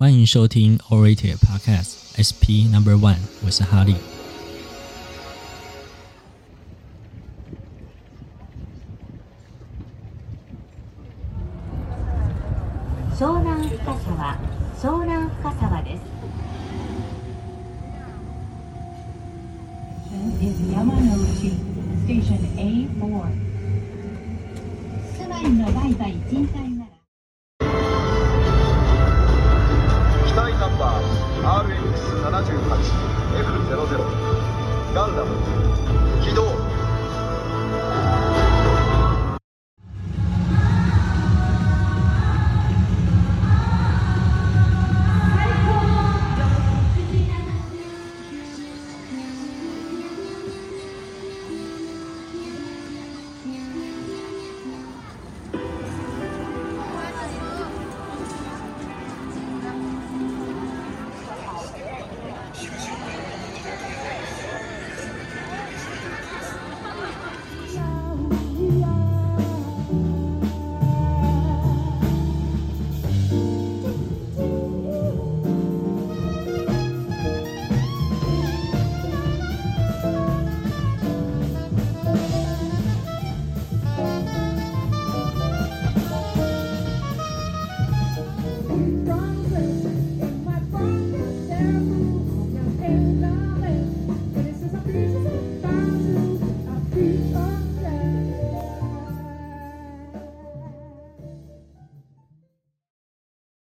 欢迎收听 Orator Podcast SP Number One，我是哈利。相南深川，相南深川です。s a t a a a a 78F00 ガンダム